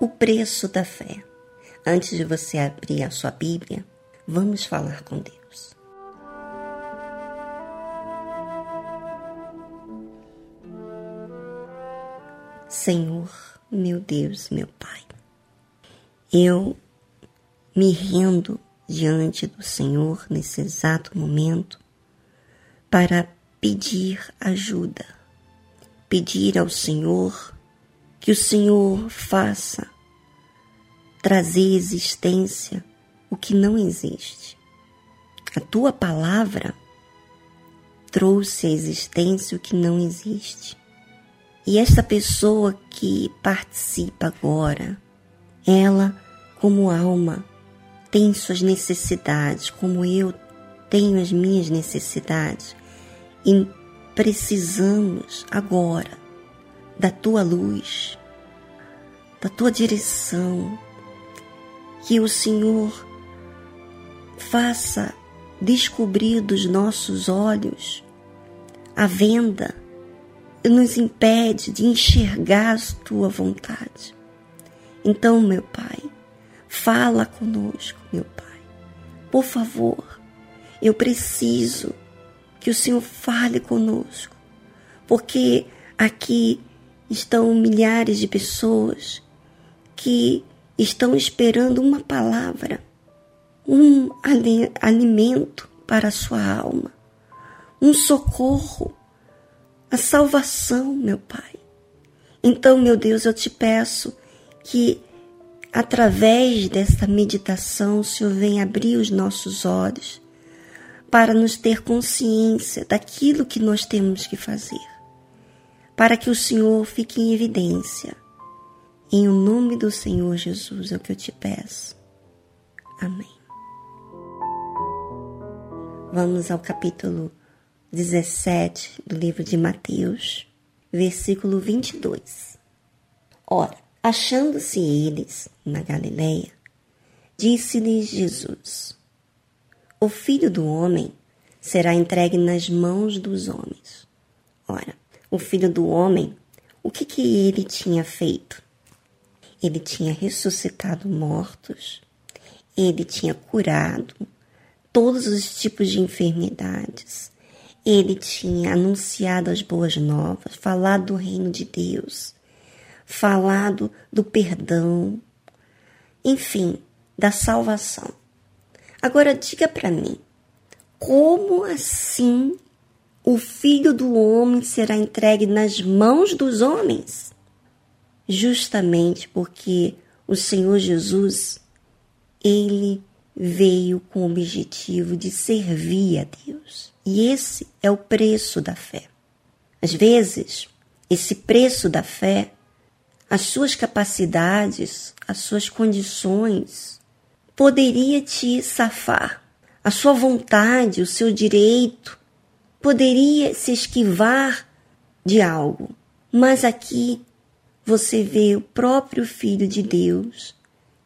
o preço da fé. Antes de você abrir a sua Bíblia, vamos falar com Deus. Senhor, meu Deus, meu Pai, eu me rendo diante do Senhor nesse exato momento para pedir ajuda, pedir ao Senhor que o Senhor faça trazer existência o que não existe. A tua palavra trouxe à existência o que não existe. E essa pessoa que participa agora, ela, como alma, tem suas necessidades, como eu tenho as minhas necessidades. E precisamos agora da tua luz, da tua direção, que o Senhor faça descobrir dos nossos olhos a venda e nos impede de enxergar a tua vontade. Então, meu Pai, fala conosco, meu Pai. Por favor, eu preciso que o Senhor fale conosco, porque aqui estão milhares de pessoas que estão esperando uma palavra, um alimento para a sua alma, um socorro, a salvação, meu Pai. Então, meu Deus, eu te peço que através desta meditação o Senhor venha abrir os nossos olhos para nos ter consciência daquilo que nós temos que fazer, para que o Senhor fique em evidência em o nome do Senhor Jesus é o que eu te peço. Amém. Vamos ao capítulo 17 do livro de Mateus, versículo 22. Ora, achando-se eles na Galileia, disse-lhes Jesus: O filho do homem será entregue nas mãos dos homens. Ora, o filho do homem, o que, que ele tinha feito? Ele tinha ressuscitado mortos, ele tinha curado todos os tipos de enfermidades, ele tinha anunciado as boas novas, falado do reino de Deus, falado do perdão, enfim, da salvação. Agora diga para mim, como assim o filho do homem será entregue nas mãos dos homens? Justamente porque o Senhor Jesus, ele veio com o objetivo de servir a Deus. E esse é o preço da fé. Às vezes, esse preço da fé, as suas capacidades, as suas condições, poderia te safar. A sua vontade, o seu direito, poderia se esquivar de algo. Mas aqui você vê o próprio Filho de Deus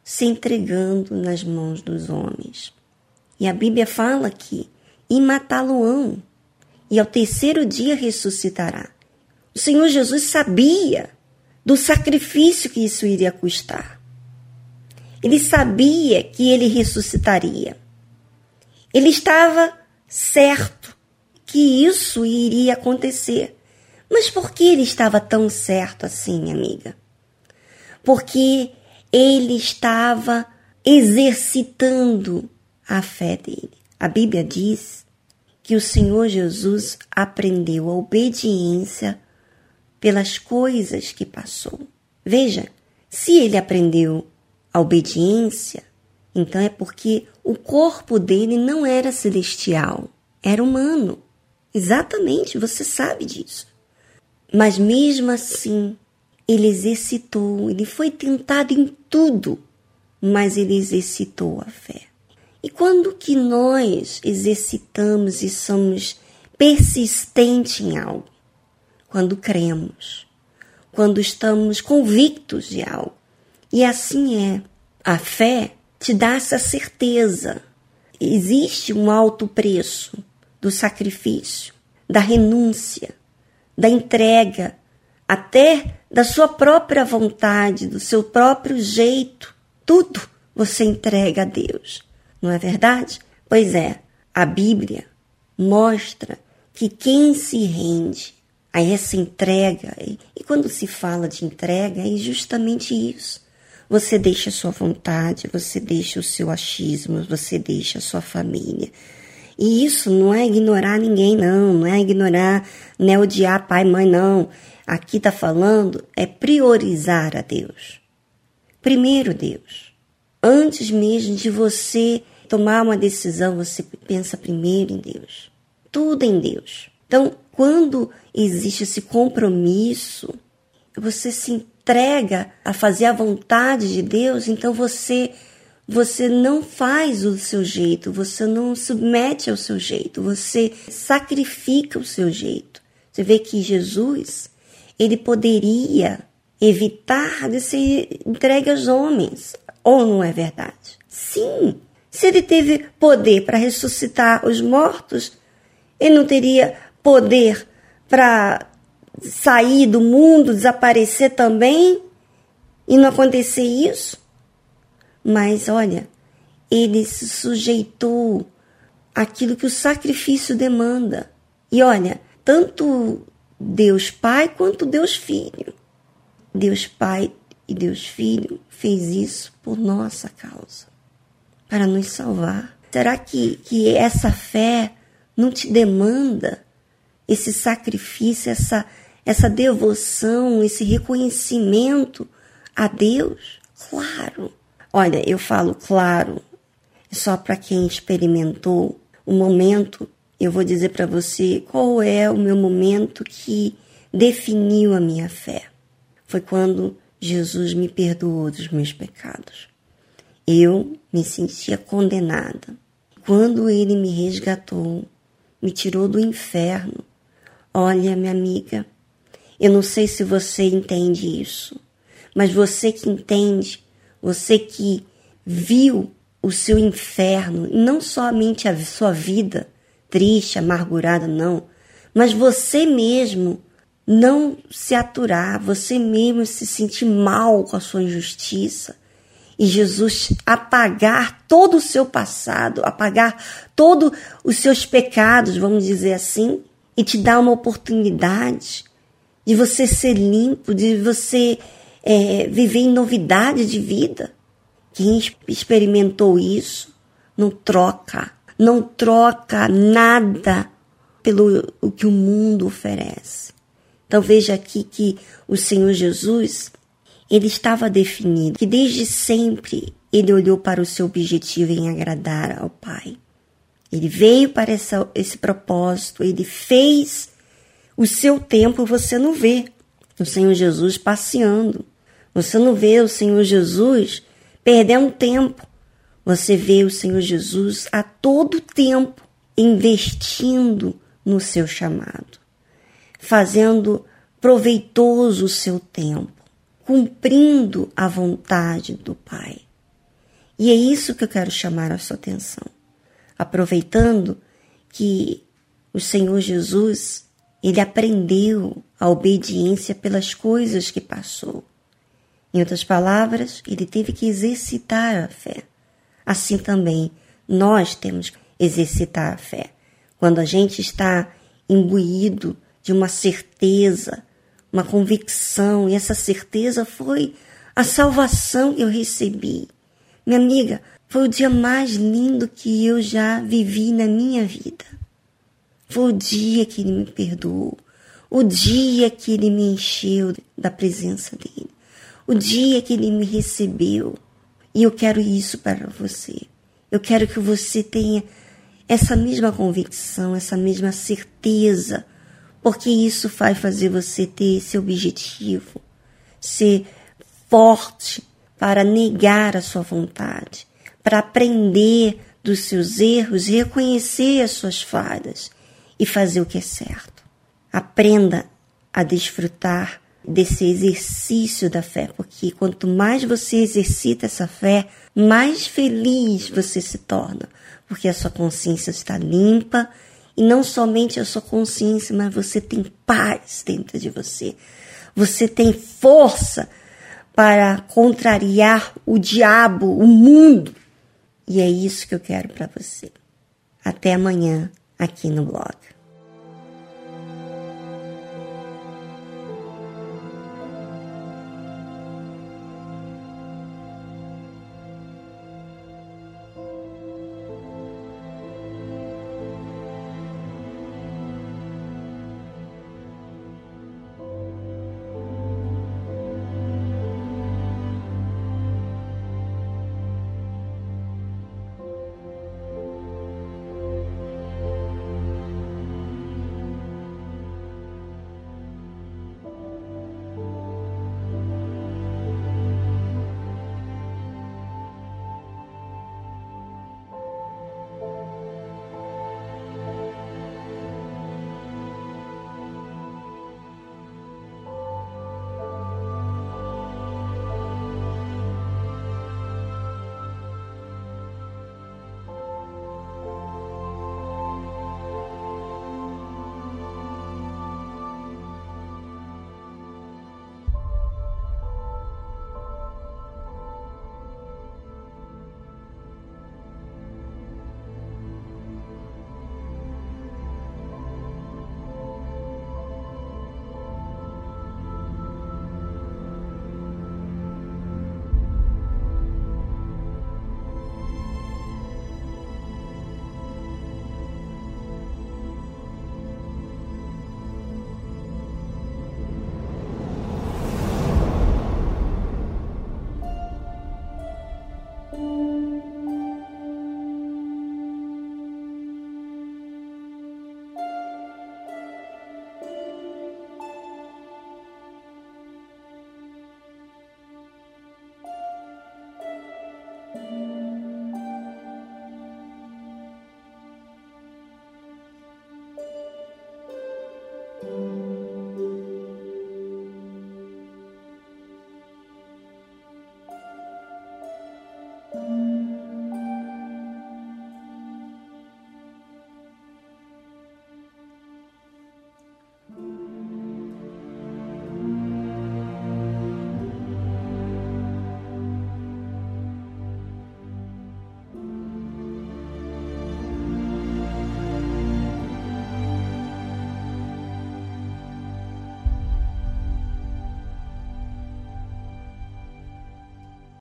se entregando nas mãos dos homens. E a Bíblia fala que e matá-lo-ão, e ao terceiro dia ressuscitará. O Senhor Jesus sabia do sacrifício que isso iria custar. Ele sabia que ele ressuscitaria. Ele estava certo que isso iria acontecer. Mas por que ele estava tão certo assim, amiga? Porque ele estava exercitando a fé dele. A Bíblia diz que o Senhor Jesus aprendeu a obediência pelas coisas que passou. Veja, se ele aprendeu a obediência, então é porque o corpo dele não era celestial, era humano. Exatamente, você sabe disso. Mas mesmo assim, ele exercitou, ele foi tentado em tudo, mas ele exercitou a fé. E quando que nós exercitamos e somos persistentes em algo? Quando cremos, quando estamos convictos de algo. E assim é. A fé te dá essa certeza. Existe um alto preço do sacrifício, da renúncia, da entrega até da sua própria vontade, do seu próprio jeito. Tudo você entrega a Deus, não é verdade? Pois é, a Bíblia mostra que quem se rende a essa entrega, e quando se fala de entrega, é justamente isso. Você deixa a sua vontade, você deixa o seu achismo, você deixa a sua família. E isso não é ignorar ninguém, não, não é ignorar, não é odiar pai e mãe, não. Aqui está falando é priorizar a Deus. Primeiro Deus. Antes mesmo de você tomar uma decisão, você pensa primeiro em Deus. Tudo em Deus. Então, quando existe esse compromisso, você se entrega a fazer a vontade de Deus, então você você não faz o seu jeito, você não submete ao seu jeito, você sacrifica o seu jeito. Você vê que Jesus, ele poderia evitar de ser entregue aos homens, ou não é verdade? Sim, se ele teve poder para ressuscitar os mortos, ele não teria poder para sair do mundo, desaparecer também e não acontecer isso? Mas olha, ele se sujeitou àquilo que o sacrifício demanda. E olha, tanto Deus Pai quanto Deus Filho. Deus Pai e Deus Filho fez isso por nossa causa, para nos salvar. Será que, que essa fé não te demanda esse sacrifício, essa, essa devoção, esse reconhecimento a Deus? Claro. Olha, eu falo claro, só para quem experimentou o momento, eu vou dizer para você qual é o meu momento que definiu a minha fé. Foi quando Jesus me perdoou dos meus pecados. Eu me sentia condenada. Quando ele me resgatou, me tirou do inferno, Olha, minha amiga, eu não sei se você entende isso, mas você que entende, você que viu o seu inferno, não somente a sua vida triste, amargurada, não, mas você mesmo não se aturar, você mesmo se sentir mal com a sua injustiça. E Jesus apagar todo o seu passado, apagar todos os seus pecados, vamos dizer assim, e te dá uma oportunidade de você ser limpo, de você é, viver em novidade de vida. Quem experimentou isso não troca, não troca nada pelo o que o mundo oferece. Então veja aqui que o Senhor Jesus, ele estava definido que desde sempre ele olhou para o seu objetivo em agradar ao Pai. Ele veio para essa, esse propósito, ele fez o seu tempo, você não vê o Senhor Jesus passeando. Você não vê o Senhor Jesus perdendo tempo. Você vê o Senhor Jesus a todo tempo investindo no seu chamado, fazendo proveitoso o seu tempo, cumprindo a vontade do Pai. E é isso que eu quero chamar a sua atenção aproveitando que o Senhor Jesus, ele aprendeu a obediência pelas coisas que passou. Em outras palavras, ele teve que exercitar a fé. Assim também nós temos que exercitar a fé. Quando a gente está imbuído de uma certeza, uma convicção, e essa certeza foi a salvação que eu recebi. Minha amiga, foi o dia mais lindo que eu já vivi na minha vida. Foi o dia que ele me perdoou, o dia que ele me encheu da presença dele, o dia que ele me recebeu. E eu quero isso para você. Eu quero que você tenha essa mesma convicção, essa mesma certeza, porque isso vai fazer você ter esse objetivo, ser forte para negar a sua vontade para aprender dos seus erros, reconhecer as suas falhas e fazer o que é certo. Aprenda a desfrutar desse exercício da fé, porque quanto mais você exercita essa fé, mais feliz você se torna, porque a sua consciência está limpa e não somente a sua consciência, mas você tem paz dentro de você. Você tem força para contrariar o diabo, o mundo. E é isso que eu quero para você. Até amanhã aqui no blog.